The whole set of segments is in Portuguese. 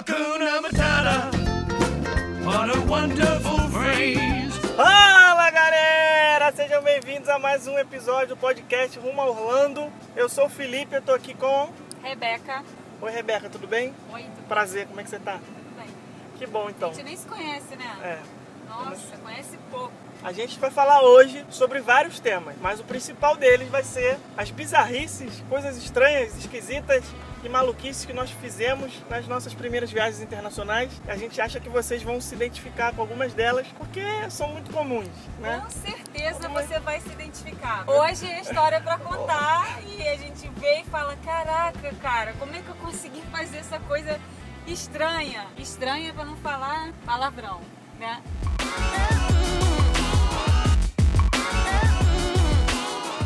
Hakuna Matata. What a wonderful phrase. Fala galera, sejam bem-vindos a mais um episódio do podcast Rumo a Orlando. Eu sou o Felipe, eu tô aqui com. Rebeca. Oi Rebeca, tudo bem? Oi, tudo Prazer, como é que você tá? bem? Que bom então. A gente nem se conhece, né? É. Nossa, conhece pouco. A gente vai falar hoje sobre vários temas, mas o principal deles vai ser as bizarrices, coisas estranhas, esquisitas e maluquices que nós fizemos nas nossas primeiras viagens internacionais. A gente acha que vocês vão se identificar com algumas delas, porque são muito comuns, né? Com certeza Alguma- você vai se identificar. Hoje é história pra contar e a gente vê e fala: caraca, cara, como é que eu consegui fazer essa coisa estranha? Estranha pra não falar palavrão, né?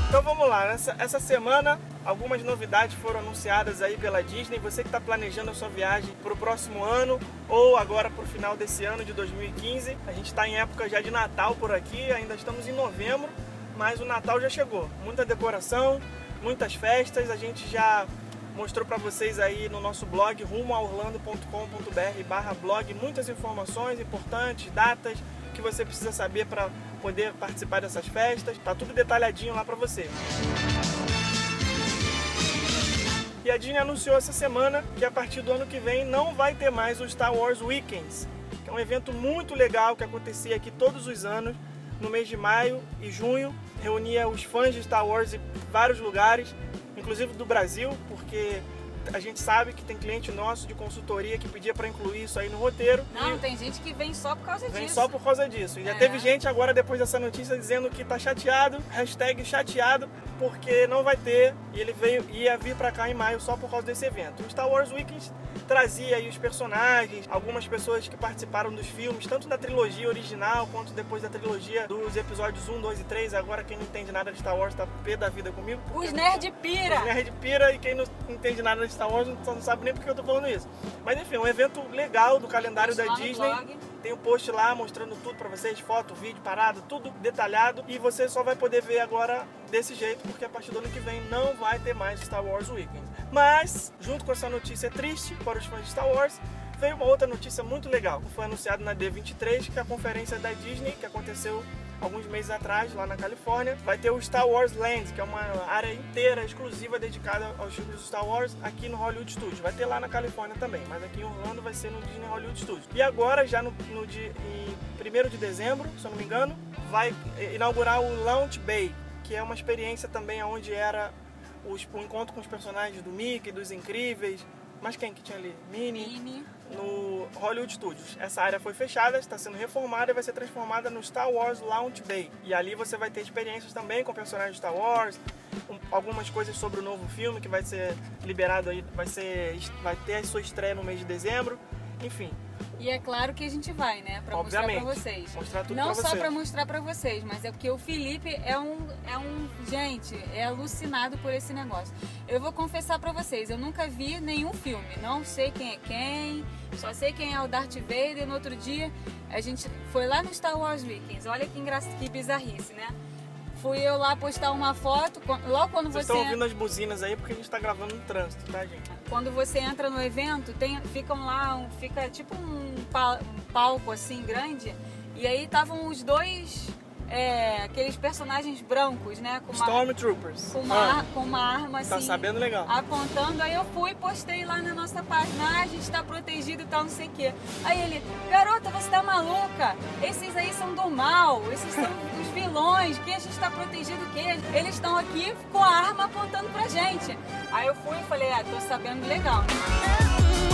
Então vamos lá, essa, essa semana algumas novidades foram anunciadas aí pela Disney. Você que está planejando a sua viagem para o próximo ano ou agora para o final desse ano de 2015. A gente está em época já de Natal por aqui, ainda estamos em novembro, mas o Natal já chegou. Muita decoração, muitas festas. A gente já mostrou para vocês aí no nosso blog rumoaorlando.com.br barra blog muitas informações importantes, datas que você precisa saber para poder participar dessas festas. Tá tudo detalhadinho lá para você. E a Disney anunciou essa semana que a partir do ano que vem não vai ter mais o Star Wars Weekends, que é um evento muito legal que acontecia aqui todos os anos, no mês de maio e junho. Reunia os fãs de Star Wars de vários lugares, inclusive do Brasil, porque a gente sabe que tem cliente nosso de consultoria que pedia para incluir isso aí no roteiro. Não, e tem gente que vem só por causa Vem disso. só por causa disso. E já É. teve gente agora, depois dessa notícia, dizendo que tá chateado, hashtag chateado, porque não vai ter. E ele veio, ia vir pra cá em maio só por causa desse evento. O Star Wars Weekends trazia aí os personagens, algumas pessoas que participaram dos filmes, tanto da trilogia original quanto depois da trilogia dos episódios 1, 2 e 3. Agora quem não entende nada de Star Wars tá pé da vida comigo. Os nerd pira. os nerd pira e quem não entende nada de Star Wars não, sabe nem porque eu tô falando isso. Mas enfim, um evento legal do calendário da Disney. Tem um post lá mostrando tudo pra vocês, foto, vídeo, parada, tudo detalhado. E você só vai poder ver agora desse jeito, porque a partir do ano que vem não vai ter mais Star Wars Weekend. Mas, junto com essa notícia triste para os fãs de Star Wars, veio uma outra notícia muito legal. Foi anunciado na D23 que a conferência da Disney, que aconteceu alguns meses atrás, lá na Califórnia, vai ter o Star Wars Land, que é uma área inteira exclusiva dedicada aos filmes do Star Wars aqui no Hollywood Studios. Vai ter lá na Califórnia também, mas aqui em Orlando vai ser no Disney Hollywood Studios. E agora, já no, no dia, em 1 de dezembro, se eu não me engano, vai inaugurar o Launch Bay, que é uma experiência também onde era o encontro com os personagens do Mickey, dos Incríveis, mas quem que tinha ali? Minnie Mini. no Hollywood Studios. Essa área foi fechada, está sendo reformada e vai ser transformada no Star Wars Launch Bay. E ali você vai ter experiências também com personagens de Star Wars, um- algumas coisas sobre o novo filme que vai ser liberado aí, vai ser vai ter a sua estreia no mês de dezembro. Enfim, E é claro que a gente vai, né? Pra mostrar Obviamente. pra vocês. Mostrar tudo Não pra só vocês. pra mostrar pra vocês, mas é porque o Felipe é um, é um. Gente, é alucinado por esse negócio. Eu vou confessar pra vocês, eu nunca vi nenhum filme. Não sei quem é quem, só sei quem é o Darth Vader. No outro dia, a gente foi lá no Star Wars Weekends. Olha que engraçado, que bizarrice, né? Fui eu lá postar uma foto, logo quando vocês você. estão ouvindo as buzinas aí porque a gente está gravando no trânsito, tá, gente? Quando você entra no evento, tem, ficam lá, um- fica tipo um, um palco assim grande, e aí estavam os dois, é, aqueles personagens brancos, né? Com uma, Stormtroopers. com uma, Ah, com uma arma assim. tá sabendo legal. Apontando, aí eu fui e postei lá na nossa página, ah, a gente tá protegido e tal, não sei o quê. Aí ele, garota, você tá maluca? Esses aí são do mal, esses são os vilões, que a gente tá protegido o quê? Eles estão aqui com a arma apontando pra gente. Aí eu fui e falei, ah, tô sabendo legal, né?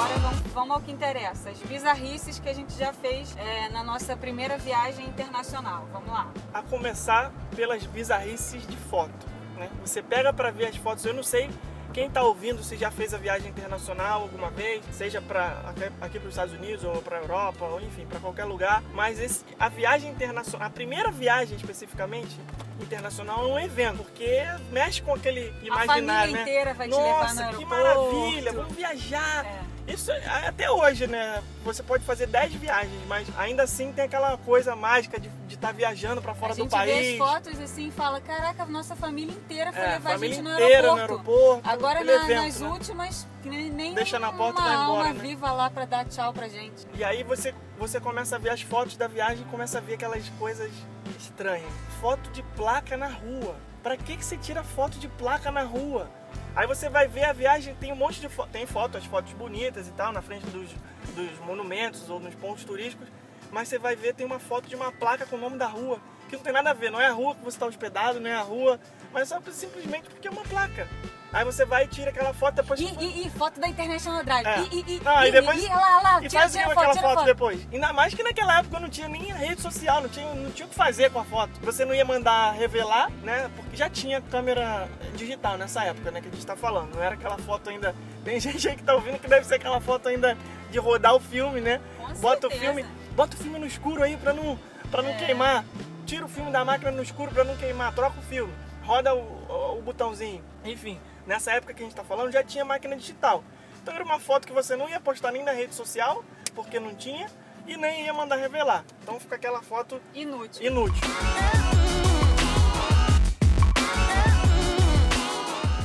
Agora vamos, vamos ao que interessa, as bizarrices que a gente já fez é, na nossa primeira viagem internacional. Vamos lá. a começar pelas bizarrices de foto. Né? Você pega para ver as fotos, eu não sei quem está ouvindo se já fez a viagem internacional alguma vez, seja para aqui para os Estados Unidos ou para a Europa, ou enfim, para qualquer lugar. Mas esse, a viagem internacional, a primeira viagem especificamente internacional é um evento, porque mexe com aquele A imaginário, família né? inteira vai te Nossa, levar no que aeroporto. maravilha, vamos viajar. É. Isso é- até hoje, né? Você pode fazer 10 viagens, mas ainda assim tem aquela coisa mágica de estar viajando pra fora a do gente país. vê as fotos assim e fala, caraca, nossa família inteira foi É, levar a gente no aeroporto. no aeroporto. Agora na- evento, nas né? últimas, que nem, Deixa na porta uma vai embora, alma né? viva lá pra dar tchau pra gente. E aí você, você começa a ver as fotos da viagem e começa a ver aquelas coisas estranhas. Foto de placa na rua. Pra que, que você tira foto de placa na rua? Aí você vai ver a viagem, tem um monte de fotos. Tem fotos, fotos bonitas e tal, na frente dos, dos monumentos ou nos pontos turísticos. Mas você vai ver, tem uma foto de uma placa com o nome da rua. Que não tem nada a ver, não é a rua que você está hospedado, não é a rua. Mas só simplesmente porque é uma placa. Aí você vai e tira aquela foto depois E, que e, e foto da International Drive. É. E, e, e, aí e, depois- e, lá, lá, E tira, faz tira foto, aquela tira foto, foto. depois. Ainda mais que naquela época não tinha nem rede social, não tinha, não tinha o que fazer com a foto. Você não ia mandar revelar, né? Porque já tinha câmera digital nessa época, né? Que a gente tá falando. Não era aquela foto ainda. Tem gente aí que tá ouvindo que deve ser aquela foto ainda de rodar o filme, né? Com bota o certeza. filme. Bota o filme no escuro aí pra não, pra não É. queimar. Tira o filme da máquina no escuro pra não queimar. Troca o filme. Roda o, o- o botãozinho. Enfim, nessa época que a gente tá falando já tinha máquina digital. Então era uma foto que você não ia postar nem na rede social, porque não tinha, e nem ia mandar revelar. Então fica aquela foto Inútil. inútil.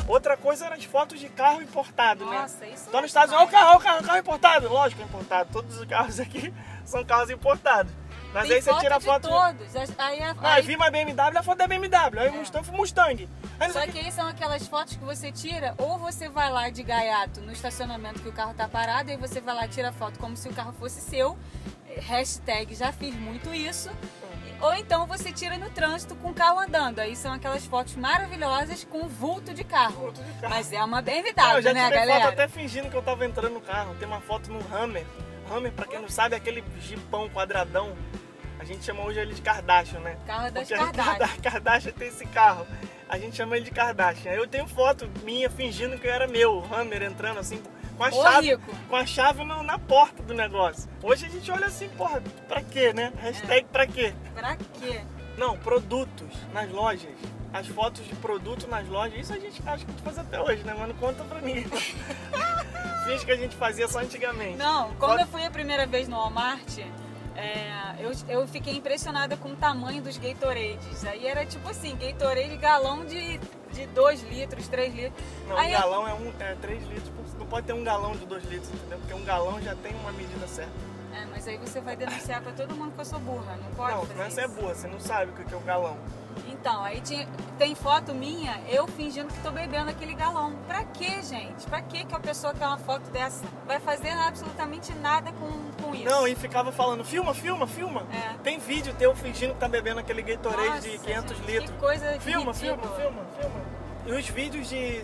Outra coisa eram as fotos de carro importado, né? Nossa, isso Então é nos Estados Unidos, olha o carro, o carro, o carro importado. Lógico, é importado. Todos os carros aqui são carros importados. Mas Tem aí você tira a de foto. todos. Aí, aí, Ah, vi uma BMW, a foto da BMW. Aí É. Mustang foi Mustang. Aí Só que aí são aquelas fotos que você tira, ou você vai lá de gaiato no estacionamento que o carro tá parado, aí você vai lá e tira foto como se o carro fosse seu. Hashtag já fiz muito isso. Ou então você tira no trânsito com o carro andando. Aí são aquelas fotos maravilhosas com vulto de carro. Vulto de carro. Mas é uma Não, eu BMW, já né, tirei galera? foto até fingindo que eu tava entrando no carro. Tem uma foto no Hammer. Hammer, pra quem não sabe, é aquele jipão quadradão. A gente chama hoje ele de Kardashian, né? Carro das Porque a Kardashian. Kardashian tem esse carro. A gente chama ele de Kardashian. Eu tenho foto minha fingindo que era meu, o Hammer entrando assim, com a Ô, chave, rico. com a chave no- na porta do negócio. Hoje a gente olha assim, porra, pra quê, né? Hashtag pra quê? Pra quê? Não, produtos nas lojas. As fotos de produto nas lojas, isso a gente acha que a gente faz até hoje, né? Mas não conta pra mim. Finge que a gente fazia só antigamente. Não, quando Foto- eu fui a primeira vez no Walmart, é, eu, eu fiquei impressionada com o tamanho dos Gatorades. Aí era tipo assim, Gatorade galão de 2 litros, 3 litros. Não, Aí um galão é, um, é 3 litros. Não pode ter um galão de 2 litros, entendeu? Porque um galão já tem uma medida certa. É, mas aí você vai denunciar pra todo mundo que eu sou burra, não pode não, não, você é boa, você não sabe o que é um galão. Então, aí tinha- tem foto minha, eu fingindo que tô bebendo aquele galão. Pra quê, gente? Pra quê que a pessoa quer uma foto dessa? Vai fazer absolutamente nada com, com isso. Não, e ficava falando, filma, filma, filma. É. Tem vídeo teu fingindo que tá bebendo aquele Gatorade Nossa, de 500 gente, litros. Que coisa Filma, filma, ridícula. filma, filma. E os vídeos de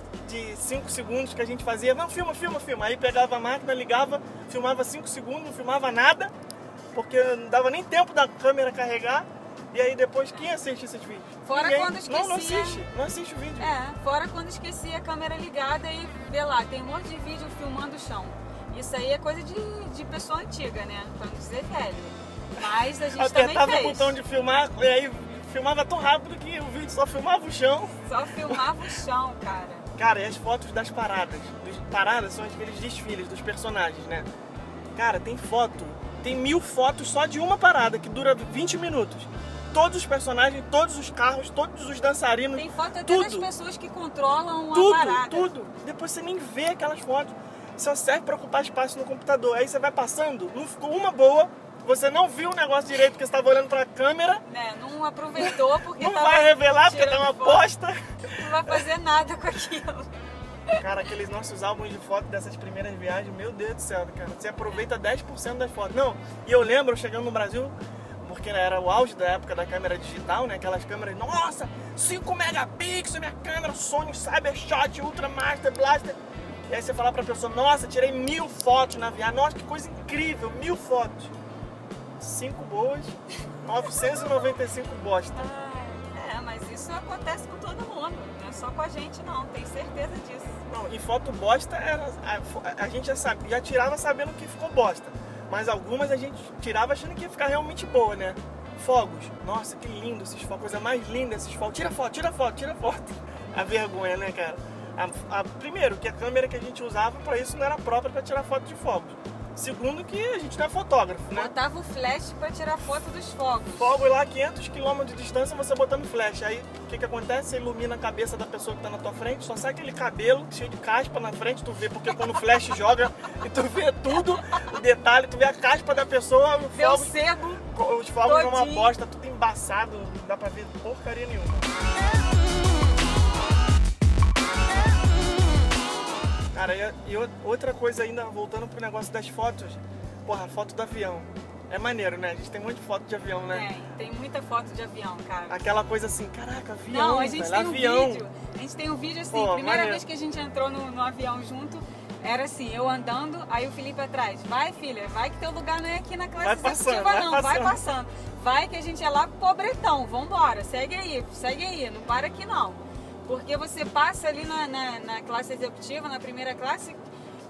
5 segundos que a gente fazia, não, filma, filma, filma. Aí pegava a máquina, ligava, filmava 5 segundos, não filmava nada, porque não dava nem tempo da câmera carregar. E aí depois, quem assiste esses vídeos? Fora Ninguém. quando Não, não esquecia. assiste, não assiste o vídeo. É, fora quando esqueci a câmera ligada e vê lá, tem um monte de vídeo filmando o chão. Isso aí é coisa de, de pessoa antiga, né? Pra não dizer velho. Mas a gente também Apertava o fez. botão de filmar, e aí filmava tão rápido que o vídeo só filmava o chão. Só filmava o chão, cara. Cara, e as fotos das paradas? Dos, paradas são aqueles desfiles dos personagens, né? Cara, tem foto. Tem mil fotos só de uma parada que dura 20 minutos. Todos os personagens, todos os carros, todos os dançarinos. Tem foto até tudo, das pessoas que controlam a Tudo, parada. tudo. Depois você nem vê aquelas fotos. Só serve pra ocupar espaço no computador. Aí você vai passando, não ficou uma boa. Você não viu o negócio direito porque você estava olhando pra câmera. Né? Não aproveitou porque Não vai revelar porque tá uma foto. bosta. Não vai fazer nada com aquilo. Cara, aqueles nossos álbuns de foto dessas primeiras viagens, meu Deus do céu, cara. Você aproveita 10% das fotos. Não, e eu lembro chegando no Brasil, porque era o auge da época da câmera digital, né? Aquelas câmeras, nossa, 5 megapixels, minha câmera, Sony Cybershot, Ultra Master Blaster. E aí você fala pra pessoa, nossa, tirei mil fotos na viagem, nossa, que coisa incrível, mil fotos. Cinco boas, 995 bosta. Ah, é, mas isso acontece com todo mundo. Não é só com a gente, não. Tenho certeza disso. Não, e foto bosta era. A, a gente já, sabe, já tirava sabendo que ficou bosta. Mas algumas a gente tirava achando que ia ficar realmente boa, né? Fogos. Nossa, que lindo esses fogos. Coisa mais linda esses fogos. Tira foto, tira foto, tira foto. A vergonha, né, cara? A, a- primeiro, que a câmera que a gente usava para isso não era própria para tirar foto de fogos. Segundo, que a gente não é fotógrafo, né? Botava o flash pra tirar foto dos fogos. Fogo lá 500 km de distância, você botando flash. Aí o que que acontece? Você ilumina a cabeça da pessoa que tá na tua frente, só sai aquele cabelo cheio de caspa na frente, tu vê, porque quando o flash joga e tu vê tudo, o detalhe, tu vê a caspa da pessoa, o Vê o fogo, sebo. os fogos é uma bosta, tudo embaçado, não dá pra ver porcaria nenhuma. Cara, e, e outra coisa ainda, voltando pro negócio das fotos, porra, foto do avião. É maneiro, né? A gente tem um monte de foto de avião, né? Tem, tem muita foto de avião, cara. Aquela coisa assim, caraca, avião, Não, a gente velho, tem um avião. vídeo. A gente tem um vídeo assim, Pô, primeira maneiro. vez que a gente entrou no, no avião junto, era assim, eu andando, aí o Felipe atrás. Vai, filha, vai que teu lugar não é aqui na classe Vai passando, executiva, vai não, vai passando. passando. Vai que a gente é lá pobretão, vambora, segue aí, segue aí, não para aqui não. Porque você passa ali na, na, na classe executiva, na primeira classe,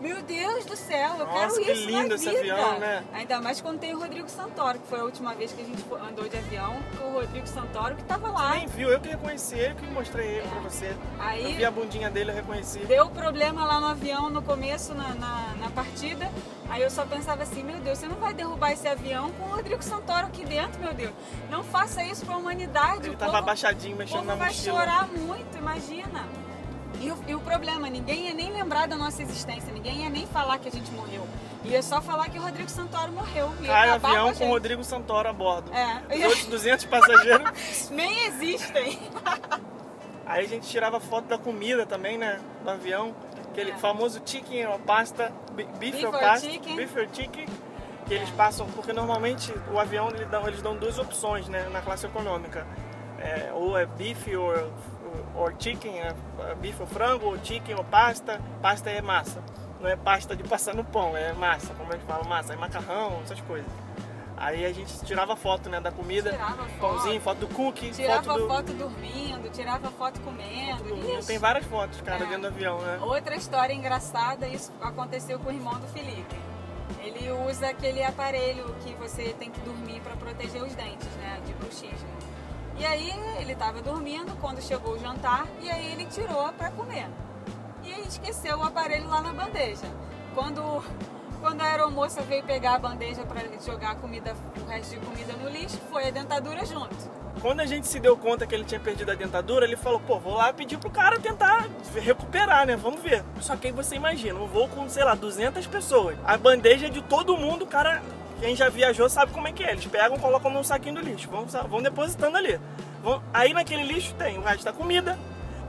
meu Deus do céu, eu Nossa, quero que isso lindo na esse vida. avião, né? Ainda mais quando tem o Rodrigo Santoro, que foi a última vez que a gente andou de avião, com o Rodrigo Santoro que tava lá. Nem viu, eu que reconheci ele, que mostrei ele pra você. Aí- Eu vi a bundinha dele, eu reconheci. Deu problema lá no avião no começo, na, na, na partida. Aí eu só pensava assim, meu Deus, você não vai derrubar esse avião com o Rodrigo Santoro aqui dentro, meu Deus. Não faça isso pra humanidade. Ele o tava povo, abaixadinho, o mexendo povo na vai mochila. chorar muito, imagina. E o, e o problema, ninguém ia nem lembrar da nossa existência, ninguém ia nem falar que a gente morreu. Ia só falar que o Rodrigo Santoro morreu. Cai avião com o. Rodrigo Santoro a bordo. É. Os outros 200 passageiros. Nem existem. Aí a gente tirava foto da comida também, né? Do avião. Aquele É. famoso chicken or pasta, beef, Beef or pasta, chicken. beef or chicken, que eles passam, porque normalmente o avião eles dão, eles dão duas opções, né, na classe econômica. É, ou é beef or, or chicken, é beef ou frango, ou chicken ou pasta. Pasta é massa, não é pasta de passar no pão, é massa, como a gente fala, massa, é macarrão, essas coisas. Aí a gente tirava foto, né, da comida, Tirava foto. pãozinho, foto do cookie, Tirava foto do... foto dormindo, tirava foto comendo. do-. Tem várias fotos, cara, É. dentro do avião, né? Outra história engraçada, isso aconteceu com o irmão do Felipe. Ele usa aquele aparelho que você tem que dormir para proteger os dentes, né, de bruxismo. E aí ele estava dormindo quando chegou o jantar e aí ele tirou para comer. E esqueceu o aparelho lá na bandeja. Quando quando a aeromoça veio pegar a bandeja para jogar a comida, o resto de comida no lixo, foi a dentadura junto. Quando a gente se deu conta que ele tinha perdido a dentadura, ele falou, pô, vou lá pedir pro cara tentar recuperar, né? Vamos ver. Só que aí você imagina, um voo com, sei lá, 200 pessoas. A bandeja é de todo mundo, o cara, quem já viajou sabe como é que é. Eles pegam, colocam num saquinho do lixo, vão, vão depositando ali. Vão- aí naquele lixo tem o resto da comida,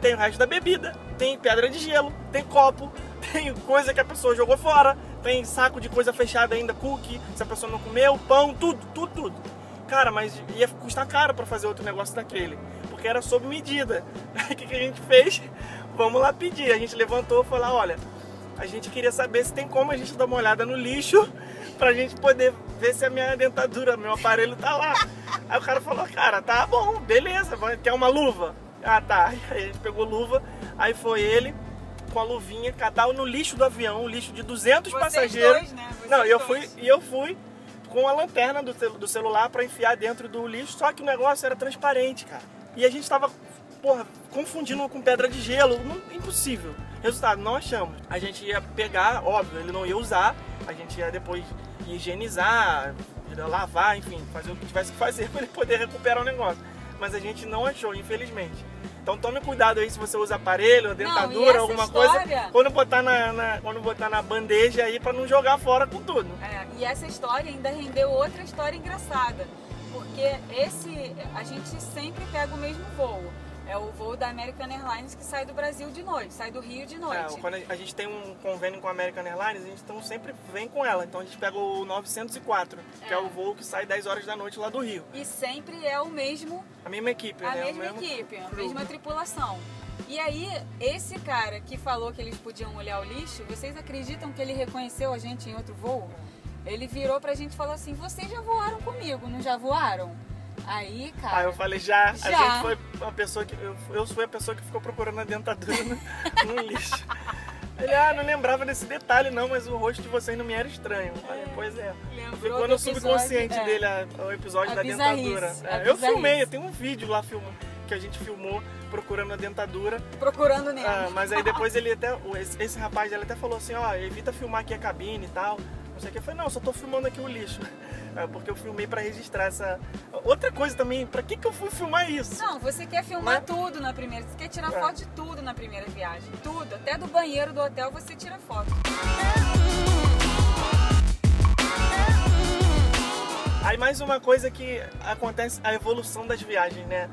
tem o resto da bebida, tem pedra de gelo, tem copo, tem coisa que a pessoa jogou fora, tem saco de coisa fechada ainda, cookie, se a pessoa não comeu, pão, tudo, tudo, tudo. Cara, mas ia custar caro pra fazer outro negócio daquele, porque era sob medida. O que, que a gente fez? Vamos lá pedir. A gente levantou e falou: olha, a gente queria saber se tem como a gente dar uma olhada no lixo pra gente poder ver se a minha dentadura, meu aparelho tá lá. Aí o cara falou: cara, tá bom, beleza, quer uma luva? Ah, tá. Aí a gente pegou luva, aí foi ele com a luvinha, catar no lixo do avião, um lixo de 200 Vocês passageiros. dois, né? Vocês Não, e eu dois. fui e eu fui com a lanterna do, do celular pra enfiar dentro do lixo, só que o negócio era transparente, cara. E a gente tava, porra, confundindo com pedra de gelo, não- impossível. Resultado, não achamos. A gente ia pegar, óbvio, ele não ia usar, a gente ia depois higienizar, lavar, enfim, fazer o que tivesse que fazer pra ele poder recuperar o negócio. Mas a gente não achou, infelizmente. Então tome cuidado aí se você usa aparelho, dentadura, essa alguma história- coisa, quando botar na, na- quando botar na bandeja aí pra não jogar fora com tudo. É, e essa história ainda rendeu outra história engraçada. Porque esse. A gente sempre pega o mesmo voo. É o voo da American Airlines que sai do Brasil de noite, sai do Rio de É, noite. quando a a gente tem um convênio com a American Airlines, a gente então sempre vem com ela. Então a gente pega o 904, que é, É. o voo que sai 10 horas da noite lá do Rio. E sempre é o mesmo, A mesma equipe, a né? Mesma mesmo equipe, a mesma tripulação. E aí, esse cara que falou que eles podiam olhar o lixo, vocês acreditam que ele reconheceu a gente em outro voo? Ele virou pra gente e falou assim: vocês já voaram comigo, não já voaram? Aí, cara. Aí eu falei, já, Já. a gente foi a pessoa que. Eu, eu fui a pessoa que ficou procurando a dentadura no, no lixo. Ele, ah, não lembrava desse detalhe não, mas o rosto de vocês não me era estranho. Eu falei, pois é. Lembrou Ficou no episódio, subconsciente é. dele a- o episódio A da dentadura. É, eu filmei, eu tenho um vídeo lá filmando. que a gente filmou procurando a dentadura. Procurando Nemo. Ah, mas aí depois ele até. Esse, esse rapaz ele até falou assim, ó, evita filmar aqui a cabine e tal. Não sei o que. Eu falei, não, só tô filmando aqui o lixo. É, porque eu filmei pra registrar essa. Outra coisa também, pra que, que eu fui filmar isso? Não, você quer filmar Né? tudo na primeira. Você quer tirar É. foto de tudo na primeira viagem. Tudo. Até do banheiro do hotel você tira foto. Aí mais uma coisa que acontece, a evolução das viagens, né?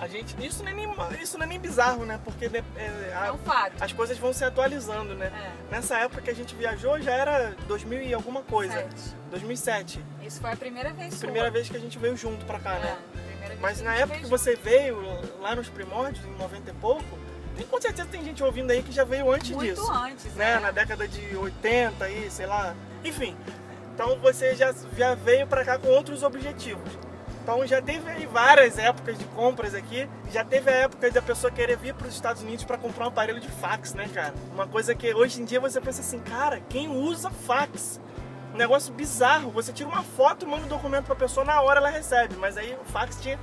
A gente, isso não é nem, isso não é nem bizarro, né? Porque né, é, a- É um fato. as coisas vão se atualizando, né? É. Nessa época que a gente viajou já era 2000 e alguma coisa. Sete. 2007. Isso foi a primeira vez sua. Primeira vez que a gente veio junto pra cá, É, né? Mas na época que você veio, lá nos primórdios, em 90 e pouco, tem, com certeza tem gente ouvindo aí que já veio antes Muito disso. antes, né? é. Na década de 80 aí, sei lá. Enfim. Então você já, já veio pra cá com outros objetivos. Então já teve aí várias épocas de compras aqui. Já teve a época da pessoa querer vir para os Estados Unidos para comprar um aparelho de fax, né, cara? Uma coisa que hoje em dia você pensa assim, cara, quem usa fax? Um negócio bizarro. Você tira uma foto, manda o documento pra pessoa, na hora ela recebe. Mas aí o fax tinha.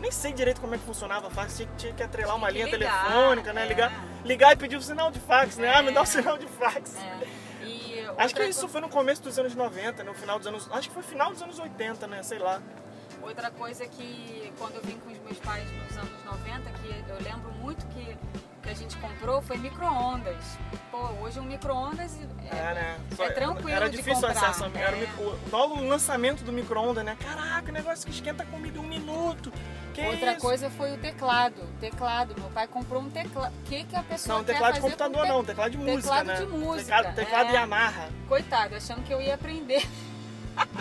Nem sei direito como é que funcionava o fax, tinha, tinha que atrelar uma Tinha linha que ligar, telefônica, né? é. Ligar, ligar e pedir o sinal de fax, né? Ah, me dá o É. sinal de fax. É. Acho que isso co- foi no começo dos anos 90, no final dos anos. Acho que foi final dos anos 80, né? Sei lá. Outra coisa que quando eu vim com os meus pais nos anos 90, que eu lembro muito que, que a gente comprou foi micro-ondas. Pô, hoje um micro-ondas é, É, né? é tranquilo Era de difícil o comprar. acesso. Era o É. micro- logo o lançamento do micro-ondas, né? Caraca, negócio que esquenta a comida em um minuto. Que Outra isso? coisa foi o teclado. Teclado. Meu pai comprou um teclado. O que, que a pessoa Não, teclado de fazer com computador te- não, teclado de música, teclado né? de música, Teclado, teclado é. Yamaha. Coitado, achando que eu ia aprender.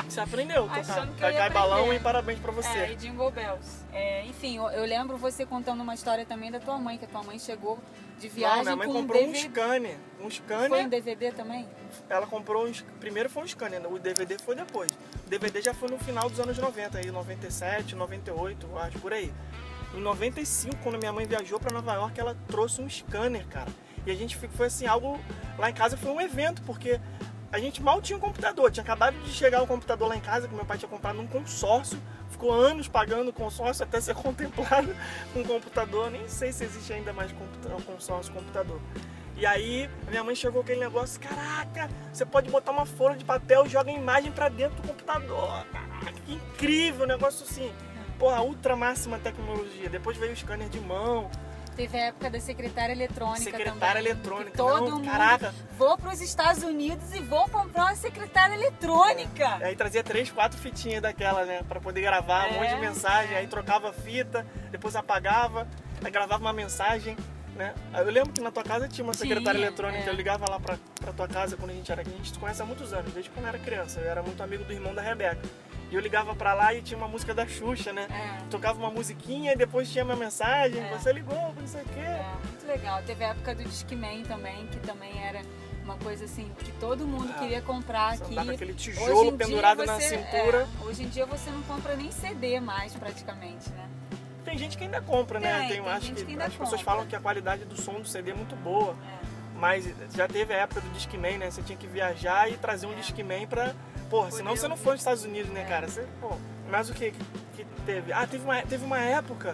Você aprendeu tocar. Achando que eu ia Cai balão aprender. e parabéns pra você. É, e Jingle Bells. É, enfim, eu, eu lembro você contando uma história também da tua mãe, que a tua mãe chegou de viagem Não, minha mãe com comprou um um DVD. scanner. Um scanner. Foi um DVD também? Ela comprou. Um, primeiro foi um scanner, o DVD foi depois. O DVD já foi no final dos anos 90, aí 97, 98, eu acho, por aí. Em 95, quando minha mãe viajou pra Nova York, ela trouxe um scanner, cara. E a gente ficou foi assim, algo. Lá em casa foi um evento, porque a gente mal tinha um computador. Tinha acabado de chegar o computador lá em casa, que meu pai tinha comprado num consórcio. Ficou anos pagando o consórcio até ser contemplado um computador. Nem sei se existe ainda mais consórcio computador. E aí, a minha mãe chegou com aquele negócio: caraca, você pode botar uma folha de papel e joga a imagem pra dentro do computador. Caraca, que incrível, um negócio assim. Porra, ultra máxima tecnologia. Depois veio o scanner de mão, Teve a época da secretária eletrônica secretária também. eletrônica. que todo não, mundo caraca. vou para os Estados Unidos e vou comprar uma secretária eletrônica. Aí trazia três, quatro fitinhas daquela, né? Pra poder gravar um É, monte de mensagem. é. Aí trocava a fita, depois apagava, aí gravava uma mensagem, né? Eu lembro que na tua casa tinha uma Tinha, secretária eletrônica. é. Eu ligava lá pra, pra tua casa quando a gente era aqui. A gente se conhece há muitos anos, desde quando eu era criança. Eu era muito amigo do irmão da Rebeca. E eu ligava pra lá e tinha uma música da Xuxa, né? É. Tocava uma musiquinha e depois tinha uma mensagem. É. Você ligou, não sei o quê. É, muito legal. Teve a época do Discman também, que também era uma coisa assim que todo mundo Ah, queria comprar aqui. aquele Hoje tijolo pendurado na você- cintura. é, hoje em dia você não compra nem CD mais, praticamente, né? Tem gente que ainda compra, né? Tem, tem acho que, que as pessoas falam que a qualidade do som do CD é muito boa. É. Mas já teve a época do Discman, né? Você tinha que viajar e trazer um É. Discman pra. Porra, senão você não foi nos Estados Unidos, né, É. cara? Você, pô, mas o que que teve? Ah, teve uma, teve uma época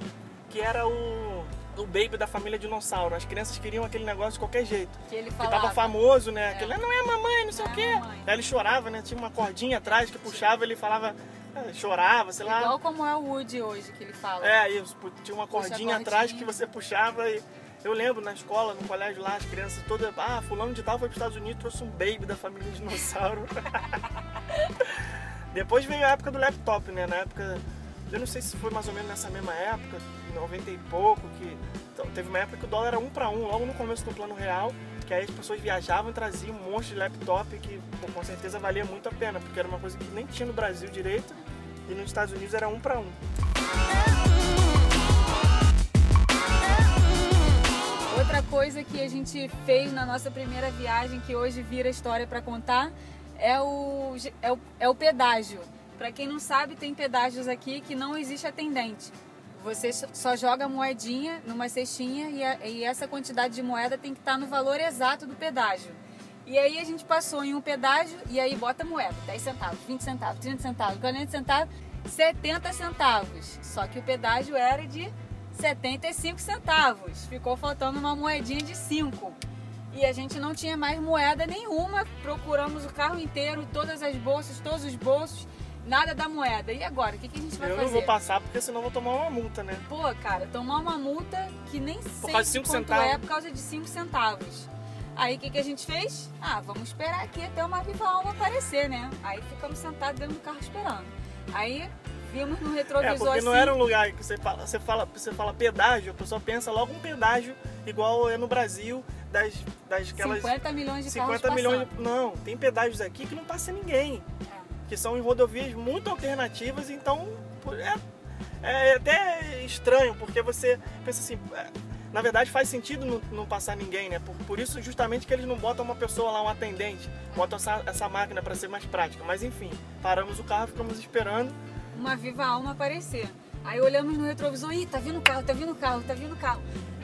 que era o. O Baby da família Dinossauro. As crianças queriam aquele negócio de qualquer jeito. Que ele Que falava. tava famoso, né? Aquele, não é mamãe, não sei Não o é quê. mamãe. Aí ele chorava, né? Tinha uma cordinha atrás que puxava, ele falava. eh, Chorava, sei lá. Igual como é o Woody hoje, que ele fala. É, isso, tinha uma cordinha cordinha. atrás que você puxava e. Eu lembro na escola, no colégio lá, as crianças todas. Ah, fulano de tal foi para os Estados Unidos, trouxe um baby da família dinossauro. Depois veio a época do laptop, né? Na época. Eu não sei se foi mais ou menos nessa mesma época, 90 e pouco, que teve uma época que o dólar era um para um, logo no começo do plano real, que aí as pessoas viajavam e traziam um monte de laptop que pô, com certeza valia muito a pena, porque era uma coisa que nem tinha no Brasil direito e nos Estados Unidos era um para um. Outra coisa que a gente fez na nossa primeira viagem, que hoje vira história para contar, é o, é o, é o pedágio. Para quem não sabe, tem pedágios aqui que não existe atendente. Você só joga moedinha numa cestinha e, a- e essa quantidade de moeda tem que estar no valor exato do pedágio. E aí a gente passou em um pedágio e aí bota moeda, 10 centavos, 20 centavos, 30 centavos, 40 centavos, 70 centavos. Só que o pedágio era de 75 centavos. Ficou faltando uma moedinha de 5. E a gente não tinha mais moeda nenhuma. Procuramos o carro inteiro, todas as bolsas, todos os bolsos, nada da moeda. E agora? O que, que a gente vai Eu fazer? não vou passar porque senão eu vou tomar uma multa, né? Pô, cara, tomar uma multa que nem sei causa de cinco centavos. é por causa de 5 centavos. Aí o que, que a gente fez? Ah, vamos esperar aqui até uma viva alma aparecer, né? Aí ficamos sentados dentro do carro esperando. Aí vimos no retrovisor É, porque assim. não era um lugar que você fala, você fala, você fala pedágio, a pessoa pensa logo um pedágio igual é no Brasil, das, das aquelas 50 milhões de carros 50 milhões. passando. de- Não, tem pedágios aqui que não passa ninguém. É. Que são em rodovias muito alternativas, então é, é até estranho, porque você pensa assim. é, na verdade faz sentido não, não passar ninguém, né? Por, por isso justamente que eles não botam uma pessoa lá, um atendente, botam essa, essa máquina para ser mais prática. Mas enfim, paramos o carro, ficamos esperando. Uma viva alma aparecer. Aí olhamos no retrovisor, ih, tá vindo o carro, tá vindo o carro, tá vindo o carro.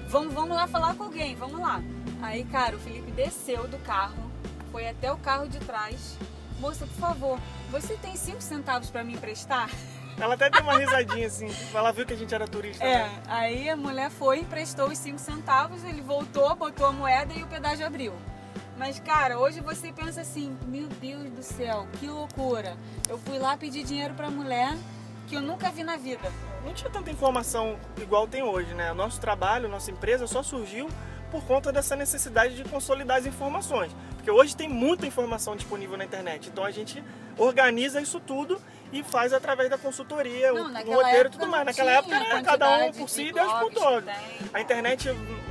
Vamos, vamos lá falar com alguém, vamos lá. Aí, cara, o Felipe desceu do carro, foi até o carro de trás. Moça, por favor, você tem cinco centavos pra me emprestar? Ela até deu uma risadinha assim, ela viu que a gente era turista. É, né? aí a mulher foi, emprestou os cinco centavos, ele voltou, botou a moeda e o pedágio abriu. Mas, cara, hoje você pensa assim, meu Deus do céu, que loucura. Eu fui lá pedir dinheiro pra mulher que eu nunca vi na vida. Não tinha tanta informação igual tem hoje, né? Nosso trabalho, nossa empresa só surgiu por conta dessa necessidade de consolidar as informações. Porque hoje tem muita informação disponível na internet. Então a gente organiza isso tudo e faz através da consultoria, Não, o, roteiro e tudo mais. Naquela época era cada um por si e Deus por todos. A internet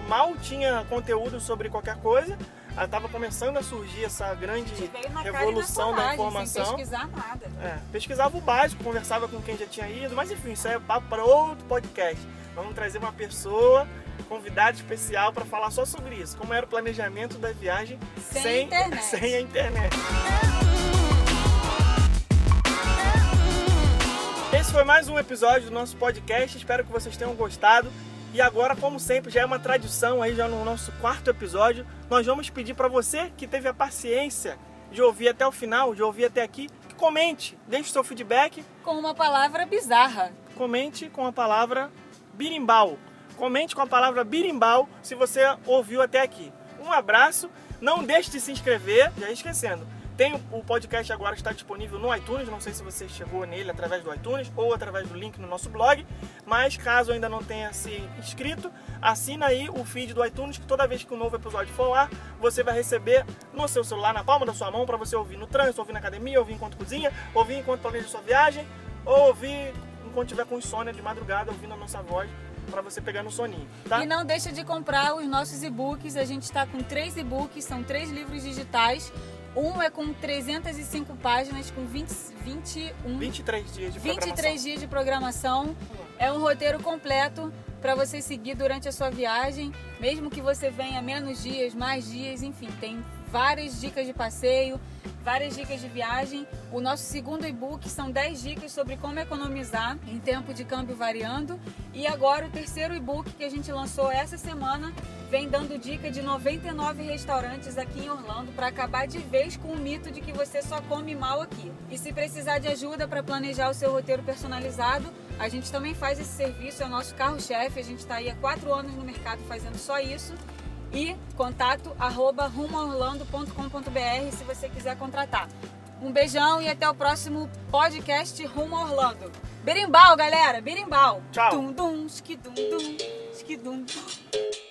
mal tinha conteúdo sobre qualquer coisa. Estava começando a surgir essa grande revolução da informação. Sem pesquisar nada. É, pesquisava o básico, conversava com quem já tinha ido, mas enfim, isso é papo para outro podcast. Vamos trazer uma pessoa, convidada especial para falar só sobre isso, como era o planejamento da viagem Sem internet. sem a internet. Esse foi mais um episódio do nosso podcast, espero que vocês tenham gostado. E agora, como sempre, já é uma tradição aí já no nosso quarto episódio, nós vamos pedir para você que teve a paciência de ouvir até o final, de ouvir até aqui, que comente, deixe seu feedback, Com uma palavra bizarra. comente com a palavra birimbau. Comente com a palavra birimbau se você ouviu até aqui. Um abraço, não deixe de se inscrever, já esquecendo. Tem o- podcast agora está disponível no iTunes, não sei se você chegou nele através do iTunes ou através do link no nosso blog, mas caso ainda não tenha se inscrito, assina aí o feed do iTunes que toda vez que um novo episódio for lá, você vai receber no seu celular, na palma da sua mão, para você ouvir no trânsito, ouvir na academia, ouvir enquanto cozinha, ouvir enquanto planeja sua viagem, ou ouvir enquanto tiver com insônia de madrugada, ouvindo a nossa voz, para você pegar no soninho, tá? E não deixa de comprar os nossos e-books. A gente está com três e-books, são três livros digitais. Um é com 305 páginas, com 20, 21 23 dias de programação. 23 dias de programação. É um roteiro completo para você seguir durante a sua viagem, mesmo que você venha menos dias, mais dias, enfim, tem várias dicas de passeio, várias dicas de viagem. O nosso segundo e-book são 10 dicas sobre como economizar em tempo de câmbio variando. E agora o terceiro e-book que a gente lançou essa semana vem dando dica de 99 restaurantes aqui em Orlando para acabar de vez com o mito de que você só come mal aqui. E se precisar de ajuda para planejar o seu roteiro personalizado, a gente também faz esse serviço, é o nosso carro-chefe. A gente está aí há quatro anos no mercado fazendo só isso. E contato arroba rumoorlando.com.br se você quiser contratar. Um beijão e até o próximo podcast Rumo Orlando. Berimbau, galera, berimbau. Tchau. Dum, dum, esquidum, dum, esquidum, dum.